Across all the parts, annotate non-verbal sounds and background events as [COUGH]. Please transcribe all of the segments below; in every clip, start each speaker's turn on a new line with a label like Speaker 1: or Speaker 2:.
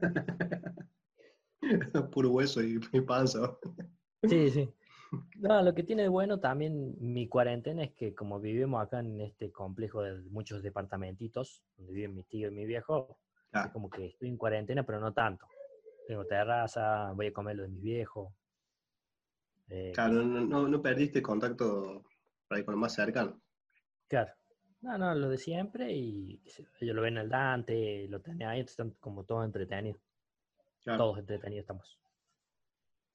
Speaker 1: [LAUGHS] Puro hueso y, y panza.
Speaker 2: Sí, sí. No, lo que tiene de bueno también mi cuarentena es que como vivimos acá en este complejo de muchos departamentitos, donde viven mi tío y mi viejo,
Speaker 1: Ah.
Speaker 2: es como que estoy en cuarentena, pero no tanto. Tengo terraza, voy a comer lo de mi viejo. eh,
Speaker 1: Claro, no, no, no perdiste contacto por ahí con lo más cercano.
Speaker 2: Claro. No, no, lo de siempre y ellos lo ven al Dante, lo tienen ahí, están como todos entretenidos.
Speaker 1: Claro.
Speaker 2: Todos entretenidos estamos.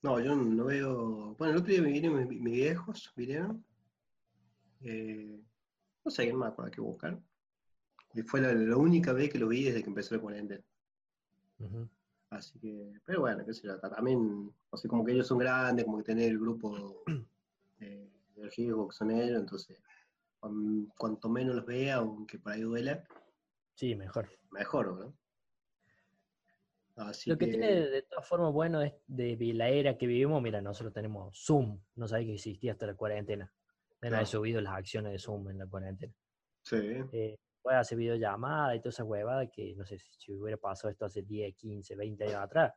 Speaker 1: No, yo no veo. Bueno, el otro día me vinieron mis, mis viejos, vinieron. Eh, no sé qué más para qué buscar. Y fue la, la única vez que lo vi desde que empezó la cuarentena.
Speaker 2: Ujú.
Speaker 1: Así que, pero bueno, qué sé yo, también, o sea, como que ellos son grandes, como que tener el grupo [CLEARS THROAT] eh, de riesgo que son ellos, entonces, cuanto menos los vea, aunque por ahí duela,
Speaker 2: Sí, mejor.
Speaker 1: mejor, ¿no? Así
Speaker 2: Lo que tiene de, todas formas bueno es de la era que vivimos, mira, nosotros tenemos Zoom, no sabía que existía hasta la cuarentena.
Speaker 1: Claro.
Speaker 2: he subido las acciones de Zoom en la cuarentena.
Speaker 1: sí,
Speaker 2: Eh, puede hacer videollamada y toda esa huevada que no sé si, hubiera pasado esto hace 10, 15, 20 años atrás.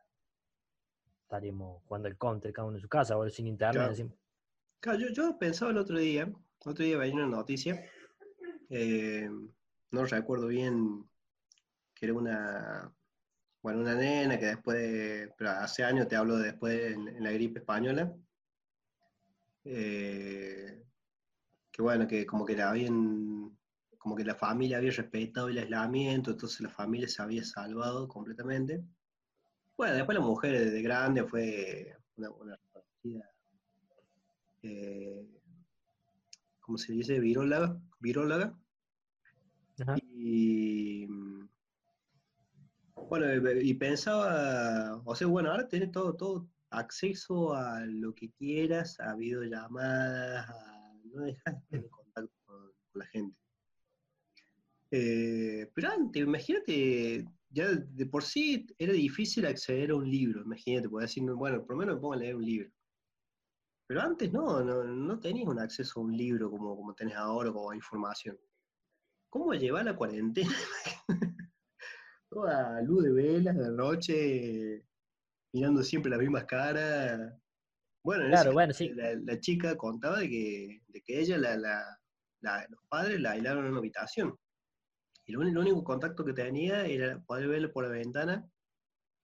Speaker 2: Estaríamos jugando el counter cada uno en su casa, ahora sin internet.
Speaker 1: Claro. yo, yo pensaba el otro día, otro día veía una noticia, eh, no recuerdo bien, que era una, bueno, una nena que después, de- pero hace años te hablo de después en, la gripe española, eh, que bueno, que como que la habían, como que la familia había respetado el aislamiento, entonces la familia se había salvado completamente. Bueno, después la mujer de grande fue una, una ¿cómo se dice? Viróloga, viróloga.
Speaker 2: Ajá.
Speaker 1: Y mm, bueno, y pensaba, o sea, bueno, ahora tenés todo, todo acceso a lo que quieras, a videollamadas, a, no dejas de tener contacto con, con la gente. Eh, pero antes, imagínate, ya de por sí era difícil acceder a un libro, imagínate, podés decir, bueno, por lo menos me pongo a leer un libro. Pero antes no, no, no tenías un acceso a un libro como, como tenés ahora, como a información. ¿Cómo llevar la cuarentena? [LAUGHS] Toda luz de velas de noche, mirando siempre las mismas caras. Bueno, en
Speaker 2: Claro,
Speaker 1: ese
Speaker 2: bueno,
Speaker 1: caso,
Speaker 2: sí.
Speaker 1: la, la chica contaba de que, de que ella, la, la- la- los padres la aislaron en una habitación. Y el único contacto que tenía era poder verlo por la ventana.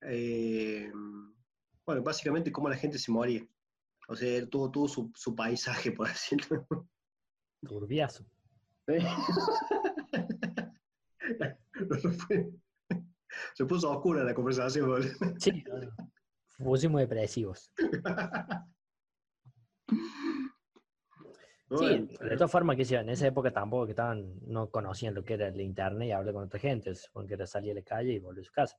Speaker 1: eh, bueno, básicamente cómo la gente se moría. O sea, tuvo, tuvo su, su paisaje, por decirlo.
Speaker 2: Turbiazo. [LAUGHS]
Speaker 1: Se puso oscura la conversación.
Speaker 2: Sí, no, no. pusimos depresivos. Sí, de todas formas, que en esa época tampoco que estaban, no conocían lo que era el internet y hablar con otra gente, supongo que era salir a la calle y volver a su casa.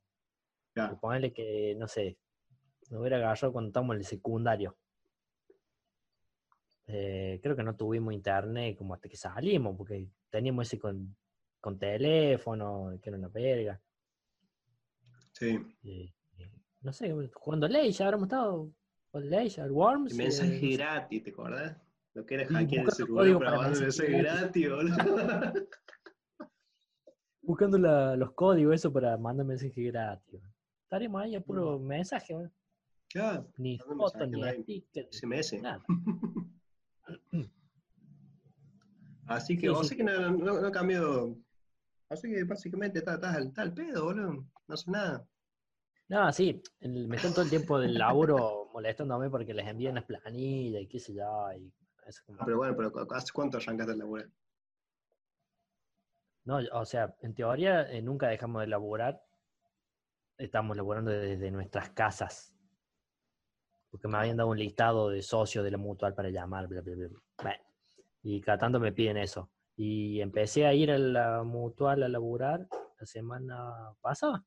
Speaker 1: claro,
Speaker 2: que, no sé, me hubiera agarrado cuando estábamos en el secundario. Eh, creo que no tuvimos internet como hasta que salimos, porque teníamos ese con, con teléfono, que era una verga.
Speaker 1: sí.
Speaker 2: Y- y no sé, jugando Leisha, habremos estado con Worms.
Speaker 1: El
Speaker 2: eh,
Speaker 1: mensaje gratis, ¿te acordás? Lo que era hackear el celular mandar un mensaje gratis, boludo. [LAUGHS]
Speaker 2: buscando la- los códigos eso para mandar mensaje gratis. Estaremos ahí a puro mensaje, weón.
Speaker 1: Claro,
Speaker 2: ni foto, ni sticker,
Speaker 1: SMS.
Speaker 2: nada. [LAUGHS]
Speaker 1: Así que,
Speaker 2: Sí,
Speaker 1: o
Speaker 2: sí.
Speaker 1: sea que no, no, no cambió. Así que básicamente estás al, pedo, boludo. No haces nada.
Speaker 2: No, sí, el- me están todo el tiempo del laburo [LAUGHS] molestándome porque les envían las planillas y qué sé yo. Y eso como-
Speaker 1: Pero bueno, pero ¿hace cuánto arrancaste el laburo?
Speaker 2: No, o sea, en teoría eh, nunca dejamos de laburar. Estamos laburando desde nuestras casas. Porque me habían dado un listado de socios de la mutual para llamar, bla, bla. bla. Bueno, y cada tanto me piden eso. Y empecé a ir a la mutual a laburar la semana pasada.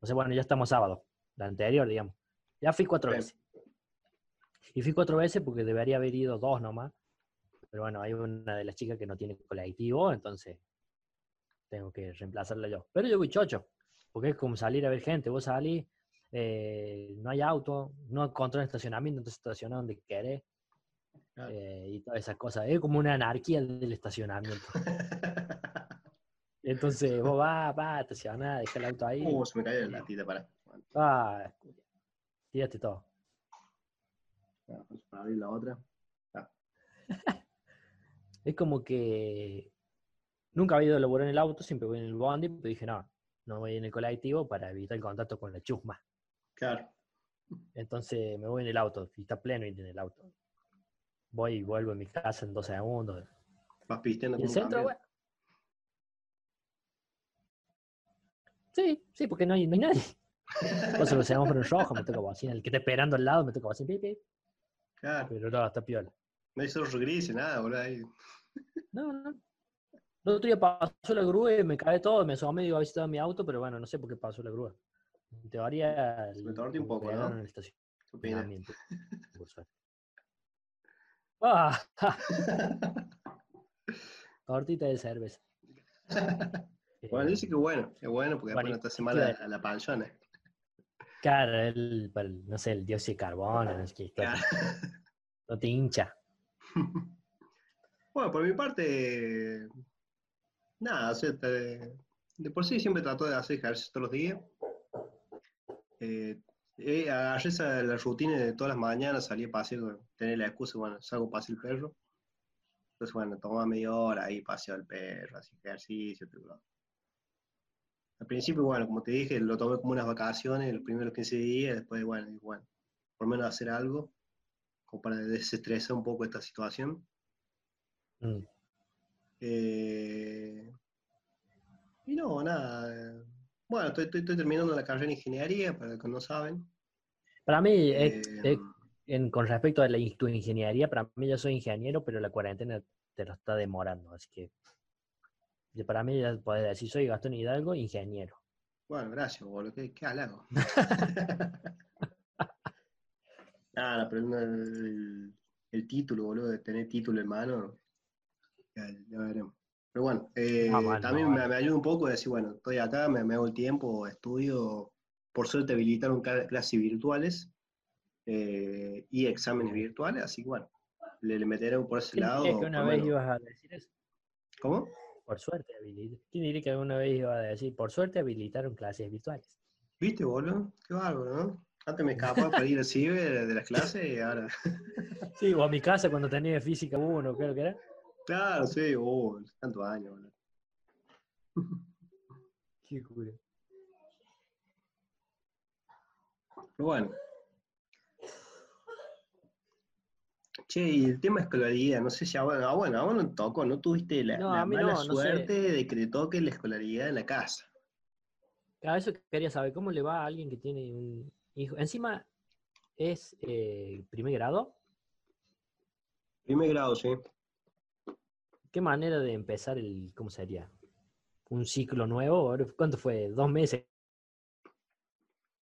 Speaker 2: O sea, bueno, ya estamos sábado, la anterior, digamos. Ya fui cuatro veces. Y fui cuatro veces porque debería haber ido dos nomás. Pero bueno, hay una de las chicas que no tiene colectivo, entonces tengo que reemplazarla yo. Pero yo voy chocho, porque es como salir a ver gente. Vos salís, eh, no hay auto, no encontrás estacionamiento, entonces estacionás donde querés.
Speaker 1: Claro.
Speaker 2: eh, y todas esas cosas. Es como una anarquía del estacionamiento. Entonces vos vas, vas, estacionás, dejás el auto ahí.
Speaker 1: Uh, se me cayó la latita para.
Speaker 2: Ah, tírate todo.
Speaker 1: Para abrir la otra. [LAUGHS]
Speaker 2: Es como que nunca había ido a laburar en el auto, siempre voy en el bondi, pero dije, no, no voy en el colectivo para evitar el contacto con la chusma.
Speaker 1: Claro.
Speaker 2: Entonces me voy en el auto, y está pleno y en el auto. Voy y vuelvo a mi casa en dos segundos.
Speaker 1: Vas pisteando
Speaker 2: ¿Y el
Speaker 1: un
Speaker 2: centro, bueno? Sí, sí, porque no hay, no hay nadie. Cosa que semáforo en rojo, me toca bocina. El que está esperando al lado me toca bocina, pipi.
Speaker 1: Claro.
Speaker 2: Pero no, está piola.
Speaker 1: No hay zorro gris, nada, boludo. Ahí.
Speaker 2: No, no. El otro día pasó la grúa y me cae todo, me asomé y digo, a estaba mi auto, pero bueno, no sé por qué pasó la grúa. En teoría...
Speaker 1: Se me torció un poco, ¿no?
Speaker 2: en el estacionamiento, por suerte. ¡Ah! [LAUGHS] Tortita de cerveza. [LAUGHS]
Speaker 1: Bueno, dice que bueno, es bueno porque después
Speaker 2: Bueno,
Speaker 1: no te hace
Speaker 2: y
Speaker 1: mal
Speaker 2: queda-
Speaker 1: a, la panzona.
Speaker 2: Claro, el, no sé, el dióxido de carbono, no sé qué,
Speaker 1: Claro.
Speaker 2: no te hincha. [LAUGHS]
Speaker 1: Bueno, por mi parte, nada, o sea, te- de por sí siempre trato de hacer ejercicio todos los días. Eh, eh, agarré esa, la rutina de todas las mañanas, salí a pasear, tener la excusa, bueno, salgo a pasear el perro. Entonces, bueno, tomaba media hora ahí, paseo al perro, hacía ejercicio, todo. Al principio, bueno, como te dije, lo tomé como unas vacaciones, los primeros 15 días, después, bueno, dije, bueno, por menos hacer algo, como para desestresar un poco esta situación.
Speaker 2: Mm.
Speaker 1: Eh, y no, nada. eh, Bueno, estoy, estoy- estoy terminando la carrera en ingeniería, para los que no saben.
Speaker 2: Para mí, eh,
Speaker 1: Eh,
Speaker 2: eh, en- con respecto a la, tu ingeniería, para mí yo soy ingeniero, pero la cuarentena te lo está demorando, así que para mí ya puedes decir, soy Gastón Hidalgo, ingeniero.
Speaker 1: bueno, gracias, boludo. Qué, qué halago. [LAUGHS] [LAUGHS] Nada, pero el, el título, boludo, de tener título en mano, ya, ya veremos. Pero bueno, eh,
Speaker 2: Ah, bueno,
Speaker 1: también me, me ayuda un poco a decir, bueno, estoy acá, me, me hago el tiempo, estudio. Por suerte habilitaron clases virtuales eh, y exámenes virtuales, así que bueno, le, le meteré por ese
Speaker 2: ¿Quién
Speaker 1: lado.
Speaker 2: diría que una vez
Speaker 1: menos.
Speaker 2: ibas a decir eso?
Speaker 1: ¿Cómo?
Speaker 2: Por suerte habilitaron. ¿Quién diría que alguna vez iba a decir, por suerte habilitaron clases virtuales?
Speaker 1: ¿Viste, boludo? Qué bárbaro, ¿no? Antes me escapaba para ir al ciber de las clases y ahora. [LAUGHS]
Speaker 2: Sí, o a mi casa cuando tenía física 1, creo que era.
Speaker 1: Claro, sí, oh, tantos años, boludo.
Speaker 2: Qué cura.
Speaker 1: Pero bueno. Che, y el tema escolaridad, no sé si a ah, bueno, a vos no tocó, no tuviste la,
Speaker 2: No,
Speaker 1: mala
Speaker 2: no, no sé.
Speaker 1: suerte de que te toque la escolaridad en la casa.
Speaker 2: Claro, eso quería saber, ¿cómo le va a alguien que tiene un hijo? Encima es eh, primer grado.
Speaker 1: Primer grado, sí.
Speaker 2: ¿Qué manera de empezar el, cómo sería? Un ciclo nuevo. ¿Cuánto fue? ¿Dos meses?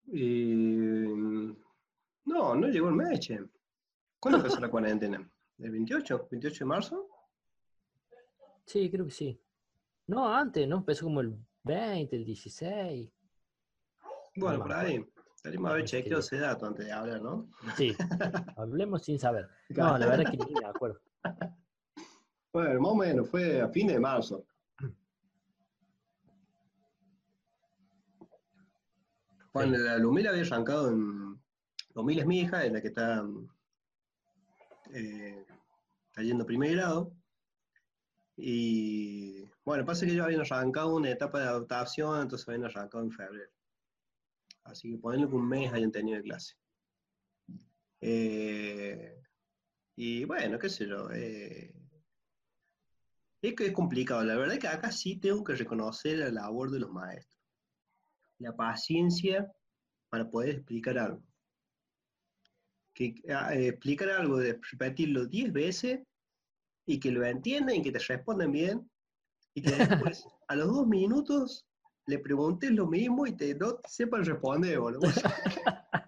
Speaker 1: Y, no, no llegó el mes, che. ¿Cuándo empezó la cuarentena? ¿El 28? ¿28 de marzo?
Speaker 2: Sí, creo que sí. No, antes, ¿no? Empezó como el 20, el 16.
Speaker 1: Bueno,
Speaker 2: me
Speaker 1: por ahí. Estaríamos a haber chequeado ese dato antes de hablar, ¿no?
Speaker 2: Sí, hablemos sin saber. [LAUGHS] No, la verdad es que ni me acuerdo.
Speaker 1: Bueno, más o menos, fue a fin de marzo. Bueno, la Lumila había arrancado en. Lumila es mi hija, es la que está, eh, está yendo primer grado. Y bueno, pasa que ellos habían arrancado una etapa de adaptación, entonces habían arrancado en febrero. Así que ponerle que un mes hayan tenido de clase. Eh, y bueno, qué sé yo. eh, es que es complicado. La verdad es que acá sí tengo que reconocer la labor de los maestros. La paciencia para poder explicar algo. Que ah, eh, explicar algo, de repetirlo 10 veces y que lo entiendan y que te respondan bien. Y que después, [LAUGHS] a los dos minutos, le preguntes lo mismo y te no te sepan responder, boludo. [LAUGHS]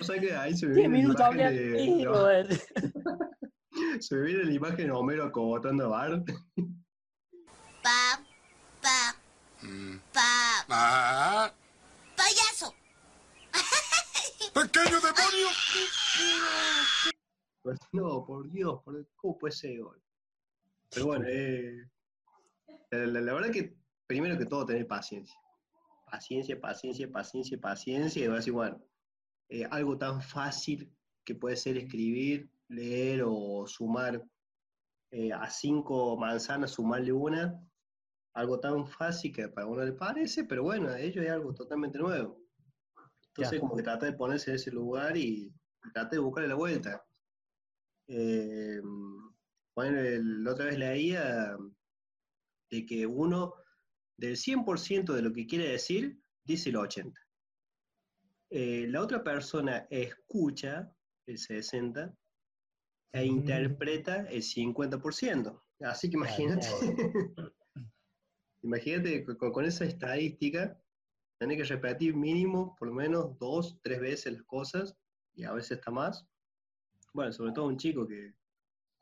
Speaker 1: O sea que ahí se me
Speaker 2: 10
Speaker 1: viene la
Speaker 2: minutos
Speaker 1: imagen
Speaker 2: hablando.
Speaker 1: de- [LAUGHS] se me viene la imagen de Homero acogotando a Bart.
Speaker 3: Pa, pa, pa,
Speaker 4: Ah,
Speaker 3: payaso. [LAUGHS]
Speaker 4: ¡Pequeño demonio!
Speaker 1: Pues, no, por Dios, por, ¿cómo puede ser? boludo? Pero bueno, eh, La, la- la verdad que primero que todo tener paciencia. Paciencia, paciencia, paciencia, paciencia. Y va a decir, bueno, eh, algo tan fácil que puede ser escribir, leer o sumar eh, a cinco manzanas, sumarle una. Algo tan fácil que para uno le parece, pero bueno, a ellos es algo totalmente nuevo. Entonces,
Speaker 2: Ya.
Speaker 1: como que trata de ponerse en ese lugar y trata de buscarle la vuelta. Eh, bueno, la otra vez leía de que uno del 100% de lo que quiere decir, dice el 80%. Eh, la otra persona escucha el 60% e
Speaker 2: Ujú.
Speaker 1: interpreta el 50%. Así que imagínate, [LAUGHS] imagínate con, con esa estadística, tener que repetir mínimo por lo menos dos, tres veces las cosas, y a veces está más. Bueno, sobre todo un chico que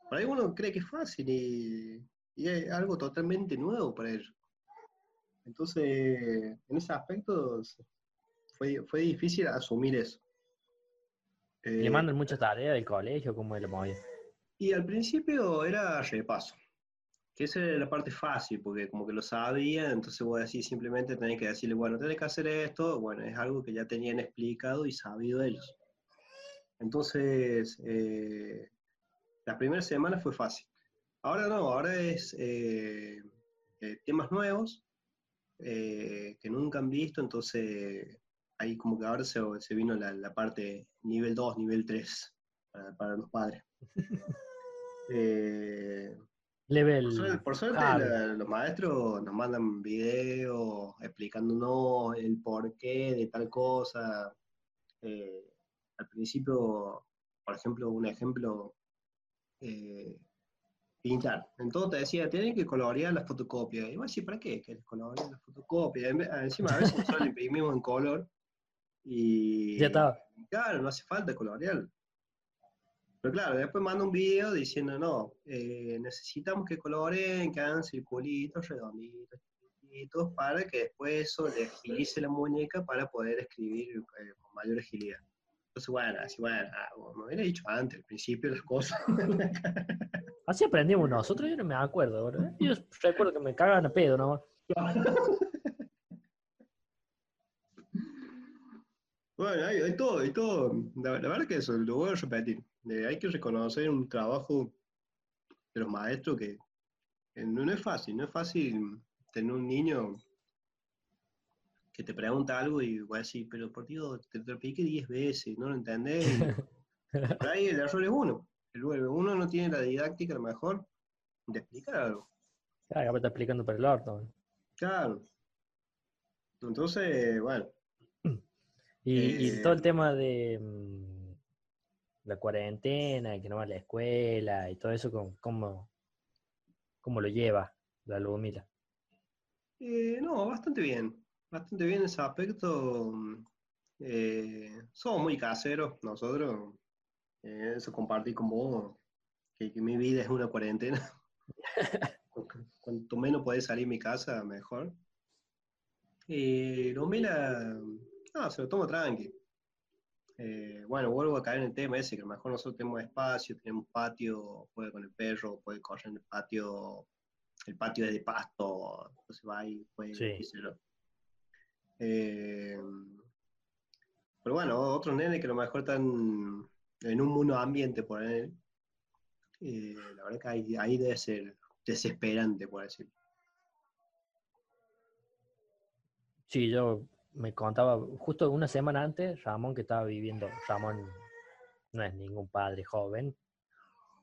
Speaker 1: por ahí uno cree que es fácil y, y es algo totalmente nuevo para ellos. Entonces, en ese aspecto fue, fue difícil asumir eso.
Speaker 2: Le
Speaker 1: Eh,
Speaker 2: mandan muchas tareas del colegio, como lo movía.
Speaker 1: y al principio era repaso, que esa era la parte fácil, porque como que lo sabía, entonces voy a decir simplemente tenés que decirle, bueno, tenés que hacer esto, bueno, es algo que ya tenían explicado y sabido ellos. Entonces, eh, las primeras semanas fue fácil. Ahora no, ahora es eh, eh, temas nuevos eh, que nunca han visto, entonces ahí como que ahora se, se vino la, la parte nivel 2, nivel 3 para, para los padres. [LAUGHS]
Speaker 2: Level.
Speaker 1: por suerte, la- los maestros nos mandan videos explicándonos el porqué de tal cosa. Eh, al principio, por ejemplo, un ejemplo, eh, pintar. Entonces te decía, tienen que colorear la fotocopia. Y vos decís, ¿para qué querés colorear la fotocopia? En vez- Encima a veces nosotros la imprimimos en color y
Speaker 2: Ya estaba.
Speaker 1: Claro, no hace falta colorear. Pero claro, después manda un video diciendo, no, eh, necesitamos que coloreen, que hagan circulitos redonditos, chiquititos, para que después eso le agilice la muñeca para poder escribir eh, con mayor agilidad. Entonces, bueno, así, bueno, ah, me hubiera dicho antes, al principio las cosas. [LAUGHS]
Speaker 2: Así aprendimos nosotros, yo no me acuerdo, ¿verdad? Yo recuerdo que me cagaban a pedo nomás. [LAUGHS]
Speaker 1: Bueno, hay, hay todo, hay todo. La, la verdad que eso, lo voy a repetir. Hay que reconocer un trabajo de los maestros que, que no, no es fácil, no es fácil tener un niño que te pregunta algo y va a decir, pero por Dios, te, lo expliqué 10 veces, no lo entendés. [LAUGHS] por ahí el error es uno. El, uno no tiene la didáctica, a lo mejor, de explicar algo.
Speaker 2: Claro, me está explicando por el orto.
Speaker 1: Claro. Entonces, bueno, [CLEARS THROAT]
Speaker 2: Y, y
Speaker 1: Eh,
Speaker 2: todo el tema de mm, la cuarentena, y que no va a la escuela y todo eso, ¿cómo, cómo, cómo lo lleva la Ludmila?
Speaker 1: Eh, no, bastante bien. Bastante bien ese aspecto. mm, eh, somos muy caseros nosotros. Eh, eso compartí con vos, que, que mi vida es una cuarentena. [LAUGHS] Cu- Cuanto menos podés salir de mi casa, mejor. Eh, Lumila, no, se lo tomo tranqui. Eh, bueno, vuelvo a caer en el tema ese, que a lo mejor nosotros tenemos espacio, tenemos patio, puede con el perro, puede correr en el patio, el patio es de pasto, entonces va ahí, puede,
Speaker 2: Sí.
Speaker 1: Eh, pero bueno, otros nenes que a lo mejor están en un mundo ambiente por ahí, eh, la verdad que ahí, ahí debe ser desesperante, por decirlo.
Speaker 2: Sí, yo me contaba, justo una semana antes, Ramón que estaba viviendo, Ramón no es ningún padre joven,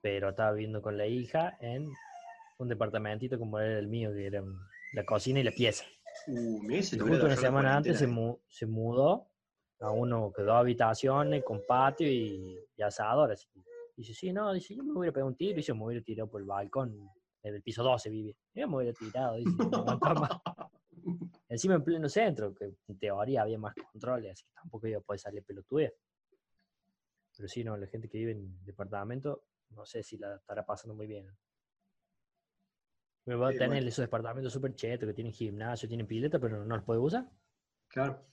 Speaker 2: pero estaba viviendo con la hija en un departamentito como era el mío, que era la cocina y la pieza.
Speaker 1: Uh,
Speaker 2: Y justo una semana antes se, mu- se mudó a uno que dos habitaciones con patio y, y asador. Así. Dice, sí, no, dice, yo me hubiera pegado un tiro y se me hubiera tirado por el balcón. En el piso 12 vive. Yo me hubiera tirado, dice, no aguantaba más. Encima en pleno centro, que en teoría había más controles, así que tampoco iba a poder salir pelotuda. Pero sí, no, la gente que vive en departamento, no sé si la estará pasando muy bien. Me va a tener
Speaker 1: bueno.
Speaker 2: esos departamentos súper chetos que tienen gimnasio, tienen pileta, pero no los puede usar.
Speaker 1: Claro.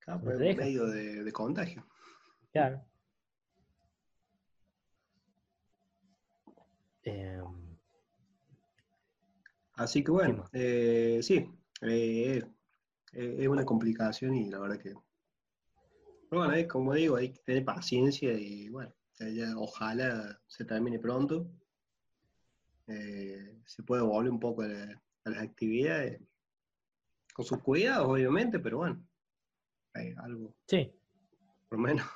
Speaker 1: Claro,
Speaker 2: No
Speaker 1: pues es medio de, de contagio.
Speaker 2: Claro. Em,
Speaker 1: Así que bueno, eh, sí, eh, eh, es una complicación y la verdad que... Pero bueno, eh, como digo, hay que tener paciencia y bueno, ya ojalá se termine pronto. Eh, se puede volver un poco a, la- a las actividades, con sus cuidados obviamente, pero bueno, hay algo,
Speaker 2: Sí,
Speaker 1: por lo menos.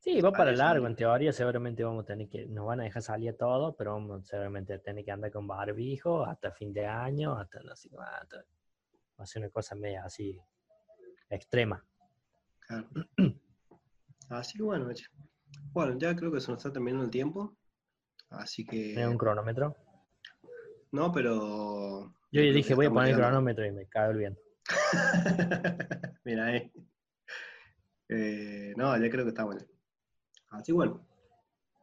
Speaker 2: sí, va para largo. En teoría, seguramente vamos a tener que, nos van a dejar salir a todo, pero vamos seguramente a tener que andar con barbijo hasta fin de año, hasta no sé cuánto. Va a ser una cosa media así extrema.
Speaker 1: Claro. [CLEARS THROAT] Así que bueno, bueno, ya creo que se nos está terminando el tiempo. Así que.
Speaker 2: ¿Tenés un cronómetro?
Speaker 1: No, pero.
Speaker 2: Yo
Speaker 1: creo
Speaker 2: dije, voy a poner el cronómetro y me cago el viento. [LAUGHS]
Speaker 1: Mira ahí. Eh, no, ya creo que está bueno. Así bueno.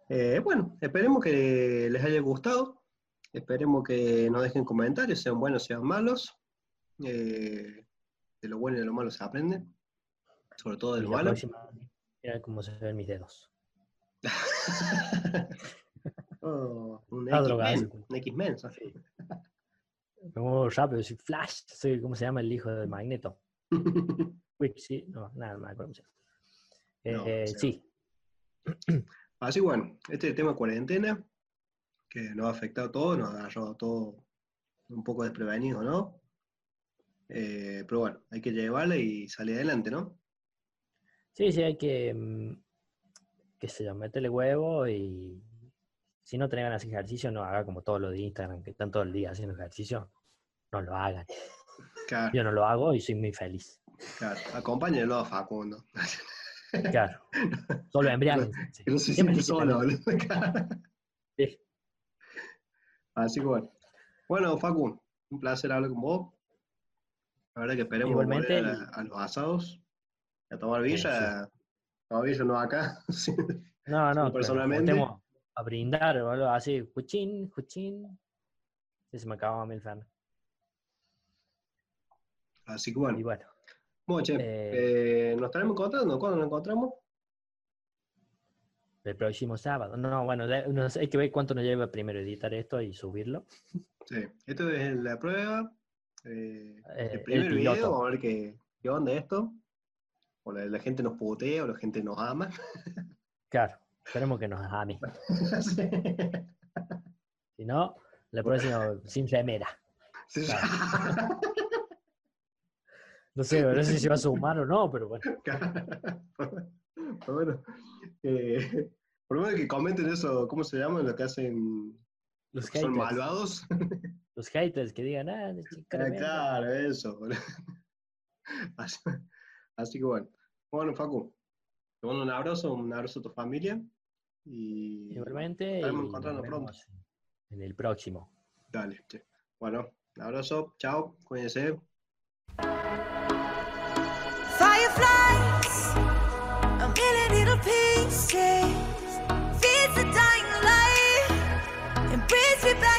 Speaker 1: Eh, bueno, esperemos que les haya gustado. Esperemos que nos dejen comentarios, sean buenos, sean malos. Eh, de lo bueno y de lo malo se aprende. Sobre todo de lo malo.
Speaker 2: próxima, mira cómo se ven mis dedos. [LAUGHS]
Speaker 1: Oh, un X-Men.
Speaker 2: Me muevo rápido, soy Flash, soy, ¿cómo se llama el hijo de Magneto? [LAUGHS] Quick, sí, no, nada, no me acuerdo.
Speaker 1: No,
Speaker 2: Eh,
Speaker 1: sí.
Speaker 2: sí,
Speaker 1: Así bueno, este tema de cuarentena, que nos ha afectado a todos, nos ha agarrado a todos un poco desprevenidos, ¿no? Eh, pero bueno, hay que llevarla y salir adelante, ¿no?
Speaker 2: sí, sí, hay que, mm, qué sé yo, meterle huevo y si no tenés ganas de ejercicio, no haga como todos los de Instagram, que están todo el día haciendo ejercicio. No lo hagan.
Speaker 1: Claro,
Speaker 2: Yo no lo hago y soy muy feliz.
Speaker 1: claro. Acompáñenlo a Facundo.
Speaker 2: Claro. [LAUGHS] Solo embriáguense.
Speaker 1: No solo. [LAUGHS]
Speaker 2: Sí.
Speaker 1: Así que bueno. Bueno, Facu, un placer hablar con vos. La verdad que esperemos
Speaker 2: Igualmente,
Speaker 1: volver a, a los asados, a tomar birra. Tomar birra no acá. [LAUGHS]
Speaker 2: No, no,
Speaker 1: personalmente.
Speaker 2: a brindar o algo así, cuchín, cuchín. Sí, se me acababa a mí el Fernet.
Speaker 1: Así que bueno.
Speaker 2: Y bueno,
Speaker 1: Bueno, che,
Speaker 2: Eh,
Speaker 1: eh, nos estaremos encontrando. ¿Cuándo nos encontramos?
Speaker 2: el próximo sábado. No, bueno, de- no sé, hay que ver cuánto nos lleva primero editar esto y subirlo.
Speaker 1: Sí, esto es la prueba. Eh,
Speaker 2: Eh,
Speaker 1: el
Speaker 2: el
Speaker 1: primer video,
Speaker 2: piloto.
Speaker 1: vamos a ver qué, qué onda esto. O la, la gente nos putea o la gente nos ama. [LAUGHS]
Speaker 2: Claro, esperemos que nos ame. [LAUGHS]
Speaker 1: Sí.
Speaker 2: Si no, la próxima sin remera.
Speaker 1: Sí. [LAUGHS]
Speaker 2: No sé, no sé si va a sumar o no, pero bueno.
Speaker 1: Pero bueno, eh, por lo menos que comenten eso, ¿cómo se llama? Lo que hacen,
Speaker 2: los,
Speaker 1: haters. Son malvados. [LAUGHS]
Speaker 2: Los haters que digan, ah, chica.
Speaker 1: Claro, eso. [LAUGHS] Así, así, que bueno. Bueno, Facu, te mando un abrazo, un abrazo a tu familia. Y
Speaker 2: Igualmente.
Speaker 1: Estaremos encontrando pronto.
Speaker 2: En el próximo.
Speaker 1: Dale, che. Bueno, un abrazo, chao, cuídense. Fireflies, a little pieces. you back.